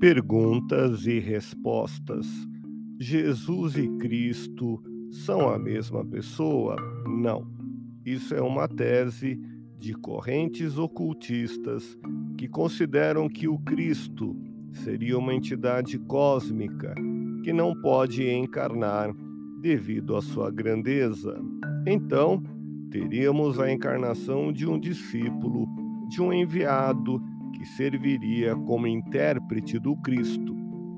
Perguntas e respostas. Jesus e Cristo são a mesma pessoa? Não. Isso é uma tese de correntes ocultistas que consideram que o Cristo seria uma entidade cósmica que não pode encarnar devido à sua grandeza. Então, teríamos a encarnação de um discípulo, de um enviado que serviria como intérprete do Cristo.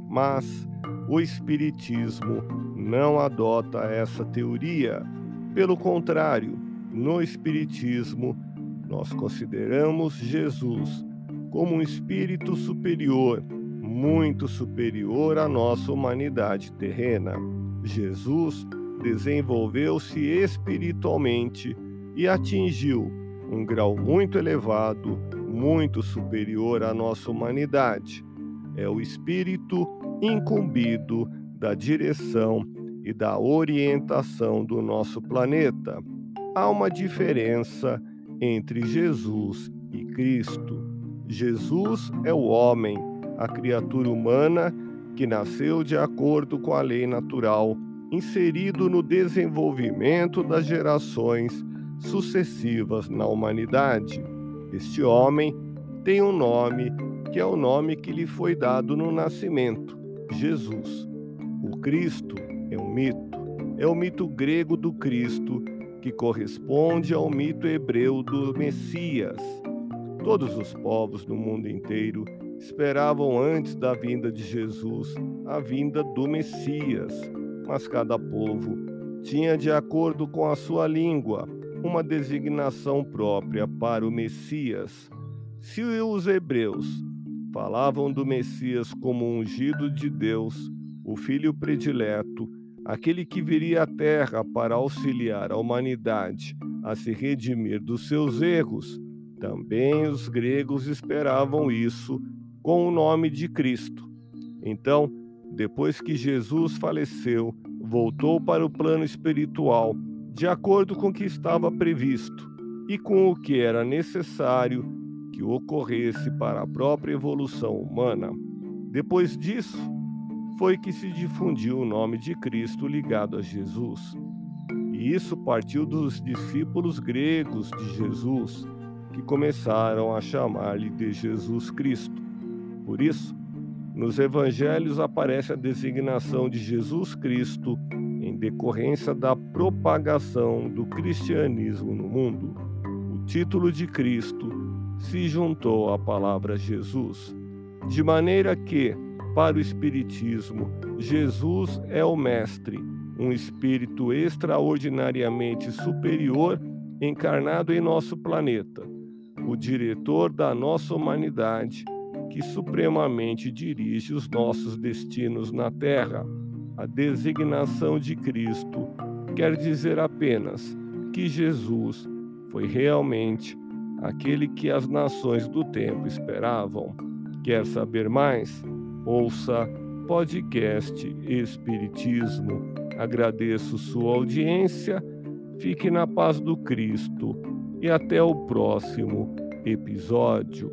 Mas o Espiritismo não adota essa teoria. Pelo contrário, no Espiritismo, nós consideramos Jesus como um espírito superior, muito superior à nossa humanidade terrena. Jesus desenvolveu-se espiritualmente e atingiu um grau muito elevado muito superior à nossa humanidade. É o espírito incumbido da direção e da orientação do nosso planeta. Há uma diferença entre Jesus e Cristo. Jesus é o homem, a criatura humana que nasceu de acordo com a lei natural, inserido no desenvolvimento das gerações sucessivas na humanidade. Este homem tem um nome que é o nome que lhe foi dado no nascimento: Jesus. O Cristo é um mito, é o mito grego do Cristo que corresponde ao mito hebreu do Messias. Todos os povos do mundo inteiro esperavam antes da vinda de Jesus a vinda do Messias, mas cada povo tinha, de acordo com a sua língua, uma designação própria para o Messias. Se os hebreus falavam do Messias como ungido de Deus, o filho predileto, aquele que viria à terra para auxiliar a humanidade a se redimir dos seus erros, também os gregos esperavam isso com o nome de Cristo. Então, depois que Jesus faleceu, voltou para o plano espiritual de acordo com o que estava previsto e com o que era necessário que ocorresse para a própria evolução humana. Depois disso, foi que se difundiu o nome de Cristo ligado a Jesus. E isso partiu dos discípulos gregos de Jesus, que começaram a chamar-lhe de Jesus Cristo. Por isso, nos evangelhos aparece a designação de Jesus Cristo em decorrência da propagação do cristianismo no mundo. O título de Cristo se juntou à palavra Jesus, de maneira que, para o Espiritismo, Jesus é o Mestre, um espírito extraordinariamente superior encarnado em nosso planeta, o diretor da nossa humanidade que supremamente dirige os nossos destinos na Terra. A designação de Cristo quer dizer apenas que Jesus foi realmente aquele que as nações do tempo esperavam. Quer saber mais? Ouça podcast Espiritismo. Agradeço sua audiência, fique na paz do Cristo e até o próximo episódio.